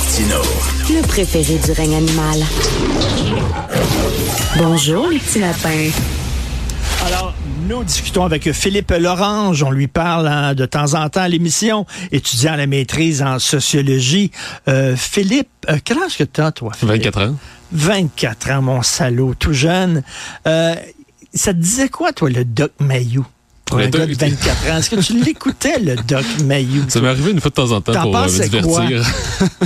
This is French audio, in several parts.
Martino. Le préféré du règne animal. Bonjour, les petits lapins. Alors, nous discutons avec Philippe Lorange. On lui parle hein, de temps en temps à l'émission, étudiant à la maîtrise en sociologie. Euh, Philippe, euh, quel âge que tu as, toi? Philippe? 24 ans. 24 ans, mon salaud, tout jeune. Euh, ça te disait quoi, toi, le Doc Mayou? Pour un gars de 24 ans. Est-ce que tu l'écoutais, le Doc Mayou? Ça m'est arrivé une fois de temps en temps pour euh, me divertir.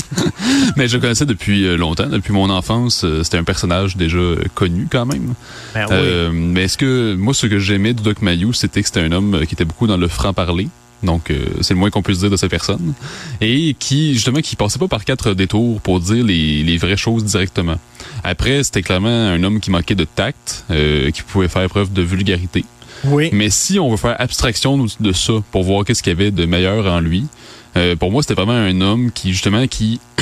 Mais je le connaissais depuis euh, longtemps, depuis mon enfance. Euh, c'était un personnage déjà connu quand même. Ben oui. mais est-ce que moi, ce que j'aimais du Doc Mayou, c'était que c'était un homme qui était beaucoup dans le franc-parler. Donc, c'est le moins qu'on puisse dire de cette personne. Et qui, justement, qui passait pas par quatre détours pour dire les, les vraies choses directement. Après, c'était clairement un homme qui manquait de tact, qui pouvait faire preuve de vulgarité. Oui. Mais si on veut faire abstraction de ça pour voir qu'est-ce qu'il y avait de meilleur en lui, euh, pour moi, c'était vraiment un homme qui, justement, qui...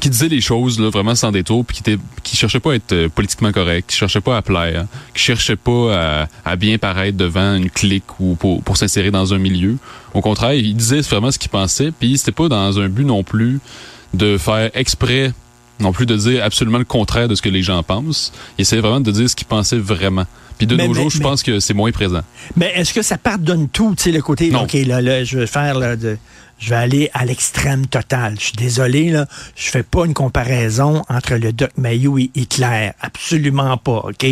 qui disait les choses là, vraiment sans détour, puis qui, était, qui cherchait pas à être euh, politiquement correct, qui cherchait pas à plaire, qui cherchait pas à, à bien paraître devant une clique ou pour, pour s'insérer dans un milieu. Au contraire, il disait vraiment ce qu'il pensait, puis c'était pas dans un but non plus de faire exprès non plus de dire absolument le contraire de ce que les gens pensent. Il essayait vraiment de dire ce qu'il pensait vraiment. Puis de Mais- nos jours, je pense que c'est moins présent. Mais est-ce que ça pardonne tout, tu sais, le côté, Non. OK, là, là, je vais faire, là, de, je vais aller à l'extrême total. Je suis désolé, là, je fais pas une comparaison entre le Doc Mayou et Hitler. Absolument pas, OK?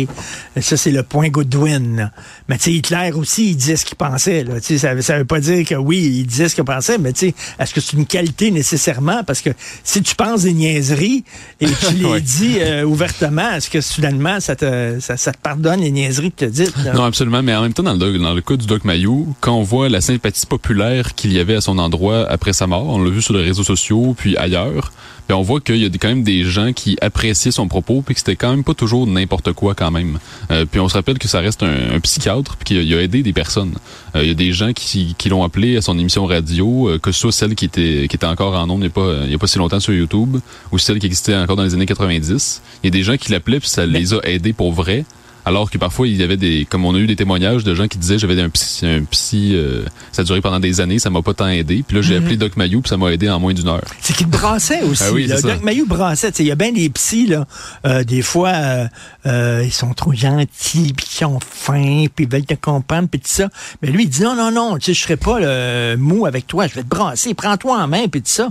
Ça, c'est le point Goodwin, là. Mais, tu sais, Hitler aussi, il disait ce qu'il pensait, là. Tu sais, ça, ça veut pas dire que oui, il disait ce qu'il pensait, mais, tu sais, est-ce que c'est une qualité nécessairement? Parce que si tu penses des niaiseries et tu les dis euh, ouvertement, est-ce que soudainement, ça te, ça, ça te pardonne les niaiseries que tu là? Non, absolument. Mais en même temps, dans le, dans le cas du Doc Mayou, quand on voit la sympathie populaire qu'il y avait à son endroit après sa mort, on l'a vu sur les réseaux sociaux, puis ailleurs, ben on voit qu'il y a quand même des gens qui appréciaient son propos, puis que c'était quand même pas toujours n'importe quoi quand même. Euh, puis on se rappelle que ça reste un, un psychiatre, puis qu'il a, il a aidé des personnes. Euh, il y a des gens qui, qui l'ont appelé à son émission radio, euh, que ce soit celle qui était, qui était encore en ondes il n'y a, pas- il y a pas si longtemps sur YouTube, ou celle qui existait encore dans les années 90. Il y a des gens qui l'appelaient, puis ça les a aidés pour vrai. Alors que parfois, il y avait des, comme on a eu des témoignages de gens qui disaient, j'avais un psy, un psy euh, ça a duré pendant des années, ça m'a pas tant aidé. Puis là, j'ai appelé Doc Mayou, puis ça m'a aidé en moins d'une heure. C'est qu'il brassait aussi. Ah oui, là. Doc Mayou brassait. Il y a bien des psys, là, euh, des fois, euh, euh, ils sont trop gentils, puis ils ont faim, puis ils veulent te comprendre, puis tout ça. Mais lui, il dit non, non, non, tu sais, je serai pas le mou avec toi, je vais te brasser, prends-toi en main, puis tout ça.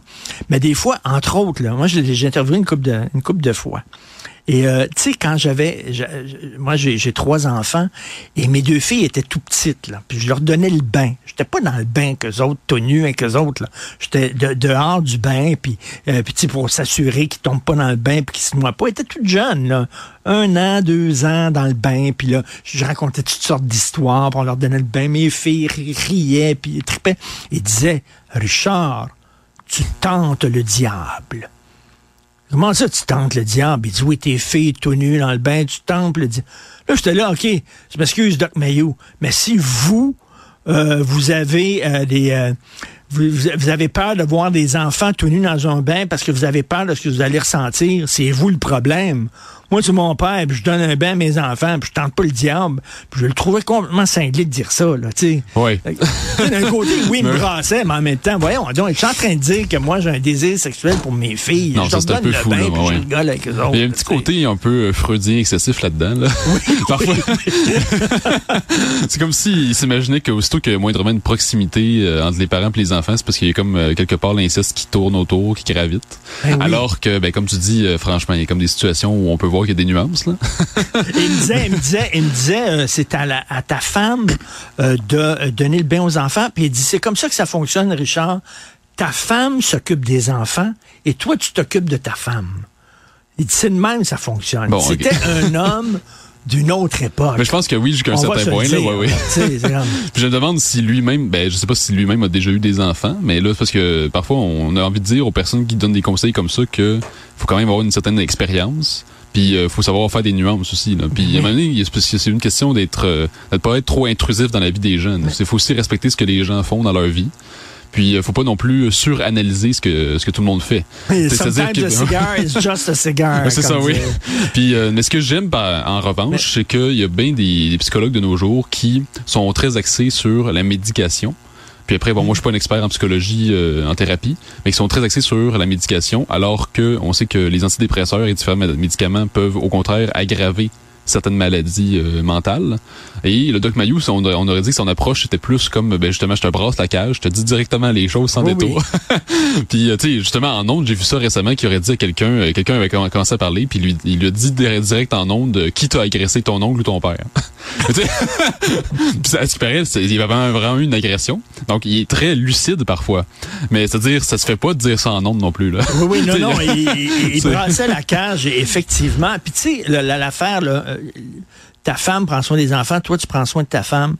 Mais des fois, entre autres, là, moi, j'ai j'ai interviewé une couple de, une couple de fois. Et euh, tu sais, quand j'avais, moi j'ai trois enfants et mes deux filles étaient tout petites là, puis je leur donnais le bain. J'étais pas dans le bain qu'eux autres, tout nus avec eux autres là. J'étais de- dehors du bain puis euh, puis pour s'assurer qu'ils tombent pas dans le bain puis qu'ils se noient pas. Ils étaient toutes jeunes là, un an, deux ans dans le bain puis là je racontais toutes sortes d'histoires, on leur donnait le bain. Mes filles ri- riaient puis tripaient. Ils disaient Richard, tu tentes le diable. Comment ça, tu tentes le diable? Il dit, oui, tes filles tout nues dans le bain, tu tentes le diable. Là, j'étais là, OK, je m'excuse, Doc Mayou, mais si vous, euh, vous avez euh, des... euh, vous avez peur de voir des enfants tout nus dans un bain parce que vous avez peur de ce que vous allez ressentir, c'est vous le problème. Moi, c'est mon père, puis je donne un bain à mes enfants, puis je tente pas le diable. Puis je le trouvais complètement cinglé de dire ça, là, tu sais. Sais, D'un côté, oui, il me brassait, mais en même temps, voyons, donc, je suis en train de dire que moi, j'ai un désir sexuel pour mes filles. Non, je ça, leur c'est un peu fou, bain, là, puis ouais. je rigole avec eux autres. Il y a un petit côté un peu euh, freudien excessif là-dedans. Là. Parfois, c'est comme s'il s'imaginait qu'aussitôt qu'il y a moindrement une proximité euh, entre les parents et les enfants, c'est parce qu'il y a comme euh, quelque part l'inceste qui tourne autour, qui gravite. Ben oui. Alors que, ben, comme tu dis, euh, franchement, il y a comme des situations où on peut voir qu'il y a des nuances. Là. Il me disait, il me disait, il me disait, euh, c'est à, la- à ta femme euh, de euh, donner le bain aux enfants. Puis il dit, c'est comme ça que ça fonctionne, Richard. Ta femme s'occupe des enfants et toi, tu t'occupes de ta femme. Il dit, c'est de même que ça fonctionne. Bon. C'était un homme d'une autre époque. Mais je pense que oui, jusqu'à un certain point. Là, dire, ouais, Puis je me demande si lui-même, ben je sais pas si lui-même a déjà eu des enfants, mais là c'est parce que parfois on a envie de dire aux personnes qui donnent des conseils comme ça que faut quand même avoir une certaine expérience. Puis euh, faut savoir faire des nuances aussi. Là. Puis à un moment donné, il c'est une question d'être, euh, de pas être trop intrusif dans la vie des jeunes. Il faut aussi respecter ce que les gens font dans leur vie. Puis euh, faut pas non plus suranalyser ce que ce que tout le monde fait. C'est-à-dire que- a cigar is just a cigar. C'est ça, oui. Puis, euh, mais ce que j'aime en revanche, c'est qu'il y a bien des, des psychologues de nos jours qui sont très axés sur la médication. Puis après, bon, moi, je suis pas un expert en psychologie, euh, en thérapie, mais qui sont très axés sur la médication, alors que on sait que les antidépresseurs et différents médicaments peuvent, au contraire, aggraver certaines maladies euh, mentales. Et le Doc Mayou, on, on, aurait dit que son approche était plus comme, ben justement, je te brasse la cage, je te dis directement les choses sans détour. puis, euh, tu sais, justement, en ondes, j'ai vu ça récemment qui aurait dit à quelqu'un, euh, quelqu'un avait commencé à parler, puis lui, il lui a dit direct en ondes qui t'a agressé, ton oncle ou ton père? puis, à ce qui paraît, il y avait vraiment eu une agression. Donc, il est très lucide parfois. Mais c'est-à-dire, ça se fait pas de dire ça en ondes non plus. Là. Oui, oui, non, non, il, il, brassait la cage, effectivement. Puis, tu sais, l'affaire, là, ta femme prend soin des enfants, toi tu prends soin de ta femme.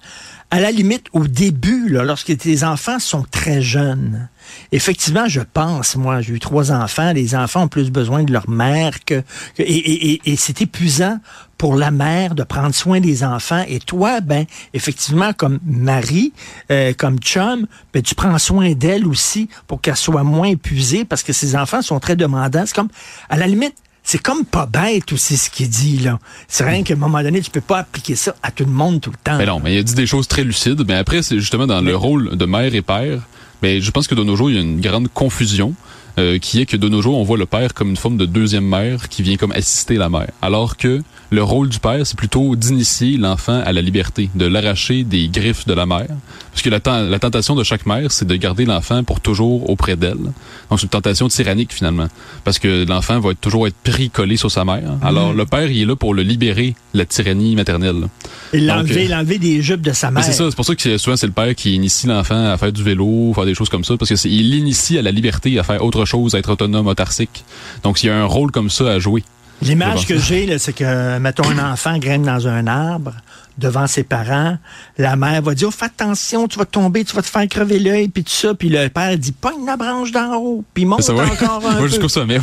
À la limite, au début, là, lorsque tes enfants sont très jeunes, effectivement, je pense, moi, j'ai eu trois enfants, les enfants ont plus besoin de leur mère que, et, et, c'est épuisant pour la mère de prendre soin des enfants. Et toi, ben, effectivement, comme mari, euh, comme chum, ben, tu prends soin d'elle aussi pour qu'elle soit moins épuisée parce que ses enfants sont très demandants. C'est comme, à la limite, c'est comme pas bête aussi ce qu'il dit là. C'est rien qu'à un moment donné, tu peux pas appliquer ça à tout le monde tout le temps. Mais non, mais il a dit des choses très lucides. Mais après, c'est justement dans le rôle de mère et père. Mais je pense que de nos jours, il y a une grande confusion. Euh, qui est que de nos jours, on voit le père comme une forme de deuxième mère qui vient comme assister la mère. Alors que le rôle du père, c'est plutôt d'initier l'enfant à la liberté, de l'arracher des griffes de la mère. Parce que la, la tentation de chaque mère, c'est de garder l'enfant pour toujours auprès d'elle. Donc c'est une tentation tyrannique finalement. Parce que l'enfant va être, toujours être pris collé sur sa mère. Alors mm. le père, il est là pour le libérer de la tyrannie maternelle. Et l'enlever, euh, l'enlever des jupes de sa mère. C'est ça, c'est pour ça que souvent c'est le père qui initie l'enfant à faire du vélo, faire des choses comme ça, parce que il l'initie à la liberté, à faire autre chose, à être autonome, autarcique. Donc il y a un rôle comme ça à jouer. L'image que j'ai, c'est que, mettons, un enfant grimpe dans un arbre devant ses parents. La mère va dire, oh, fais attention, tu vas tomber, tu vas te faire crever l'œil, puis tout ça. Puis le père dit, pogne la branche d'en haut, puis monte ça, encore un jusqu'au sommet.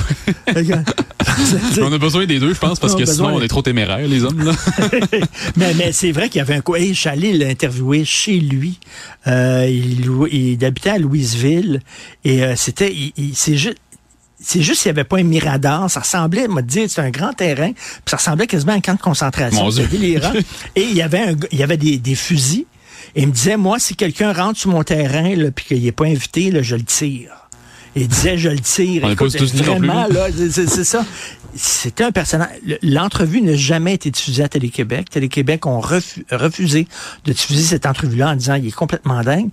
on a besoin des deux, je pense, parce que sinon, on est trop téméraires, les hommes. Là. mais mais c'est vrai qu'il y avait un coup. Hey, je suis allé l'interviewer chez lui. Euh, il, il, habitait à Louisville. Et euh, c'était... c'est juste c'est juste qu'il n'y avait pas un mirador. Ça ressemblait, m'a dit, c'est un grand terrain. Puis ça ressemblait quasiment à un camp de concentration. Et il y avait, un, il y avait des, des fusils. Et il me disait, moi, si quelqu'un rentre sur mon terrain, là, puis qu'il n'est pas invité, là, je le tire. Il disait, je le tire. Écoute, vraiment, là, c'est ça. C'était un personnage. L'entrevue n'a jamais été diffusée à Télé-Québec. Télé-Québec ont refusé de diffuser cette entrevue-là en disant, il est complètement dingue.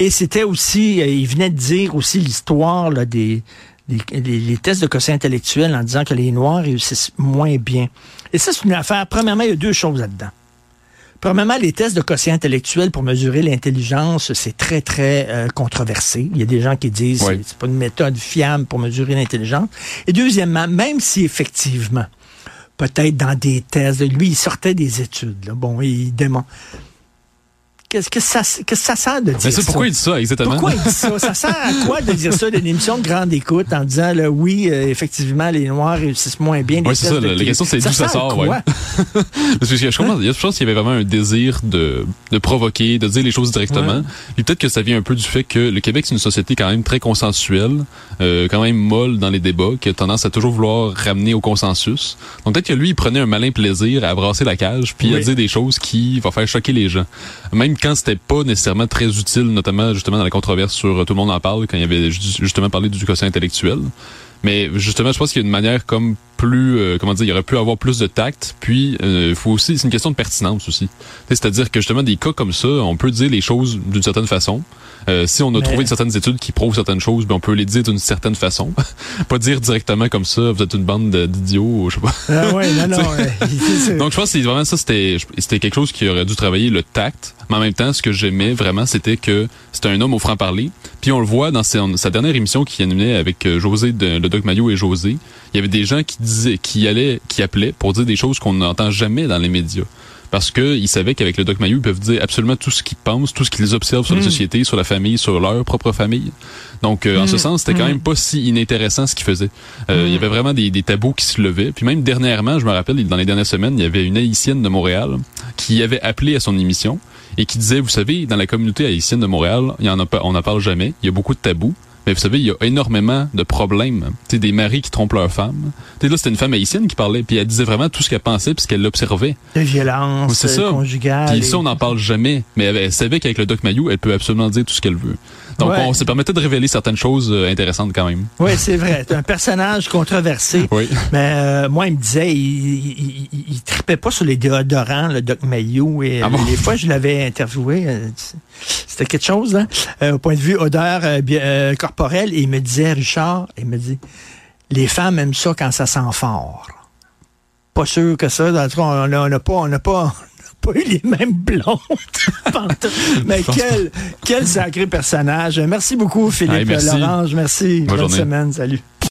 Et c'était aussi, euh, il venait de dire aussi l'histoire des les, tests de quotient intellectuel en disant que les Noirs réussissent moins bien. Et ça, c'est une affaire. Premièrement, il y a deux choses là-dedans. Premièrement, les tests de quotient intellectuel pour mesurer l'intelligence, c'est très, très euh, controversé. Il y a des gens qui disent que c'est pas une méthode fiable pour mesurer l'intelligence. Et deuxièmement, même si effectivement, peut-être dans des tests, lui, il sortait des études. Là. Bon, il démontre. Qu'est-ce que ça, que ça sert de dire Mais ça? Pourquoi il dit ça exactement? Pourquoi il dit ça? Ça sert à quoi de dire ça d'une émission de grande écoute en disant, là, oui, euh, effectivement, les Noirs réussissent moins bien. Oui, c'est ça. La, question, c'est d'où ça sort. Ouais. Parce que je, pense, je pense qu'il y avait vraiment un désir de, de provoquer, de dire les choses directement. Puis peut-être que ça vient un peu du fait que le Québec, c'est une société quand même très consensuelle, euh, quand même molle dans les débats, qui a tendance à toujours vouloir ramener au consensus. Donc peut-être que lui, il prenait un malin plaisir à brasser la cage, puis à dire des choses qui vont faire choquer les gens. Même quand c'était pas nécessairement très utile, notamment justement dans la controverse sur euh, Tout le monde en parle, quand il y avait justement parlé du quotient intellectuel. Mais justement, je pense qu'il y a une manière comme plus, euh, comment dire, il aurait pu avoir plus de tact. Puis, euh, faut aussi, c'est une question de pertinence aussi. C'est-à-dire que justement, des cas comme ça, on peut dire les choses d'une certaine façon. Euh, si on a trouvé certaines études qui prouvent certaines choses, ben on peut les dire d'une certaine façon. pas dire directement comme ça, vous êtes une bande d'idiots, je sais pas. Ah ouais, non, non. Donc je pense que vraiment ça, c'était c'était quelque chose qui aurait dû travailler le tact. Mais en même temps, ce que j'aimais vraiment, c'était que c'était un homme au franc-parler. Puis on le voit dans sa, dernière émission qui animait avec euh, José, de, le Doc Maillot et José. Il y avait des gens qui disaient, qui allaient, qui appelaient pour dire des choses qu'on n'entend jamais dans les médias parce qu'ils savaient qu'avec le Doc Mayou, ils peuvent dire absolument tout ce qu'ils pensent, tout ce qu'ils observent sur la hmm. société, sur la famille, sur leur propre famille. Donc, euh, en ce hmm. sens, c'était quand hmm. même pas si inintéressant ce qu'ils faisaient. Euh, il y avait vraiment des, des, tabous qui se levaient. Puis même dernièrement, je me rappelle, dans les dernières semaines, il y avait une haïtienne de Montréal qui avait appelé à son émission et qui disait, vous savez, dans la communauté haïtienne de Montréal, il y en a on n'en parle jamais. Il y a beaucoup de tabous. Mais vous savez, il y a énormément de problèmes. Sais, des maris qui trompent leur femme. Tu sais, là, c'était une femme haïtienne qui parlait, puis elle disait vraiment tout ce qu'elle pensait, puis ce qu'elle observait. De violence C'est ça. euh, conjugale. Puis et- ça, on n'en parle jamais. Mais elle, elle savait qu'avec le Doc Mayou, elle peut absolument dire tout ce qu'elle veut. Donc, Ouais. on se permettait de révéler certaines choses euh, intéressantes quand même. Oui, c'est vrai. C'est un personnage controversé. Oui. Mais euh, moi, il me disait, il, il, il, il tripait pas sur les déodorants, le Doc Mayou. Et Ah bon? les fois, je l'avais interviewé. euh, C'était quelque chose, hein, euh, au point de vue odeur euh, corporelle. Et il me disait, Richard, il me dit, les femmes aiment ça quand ça sent fort. Pas sûr que ça. En tout cas, on n'a pas, on n'a pas, pas eu les mêmes blondes. Mais quel, quel sacré personnage. Merci beaucoup, Philippe merci. Lorange. Merci. Bonne semaine. Salut.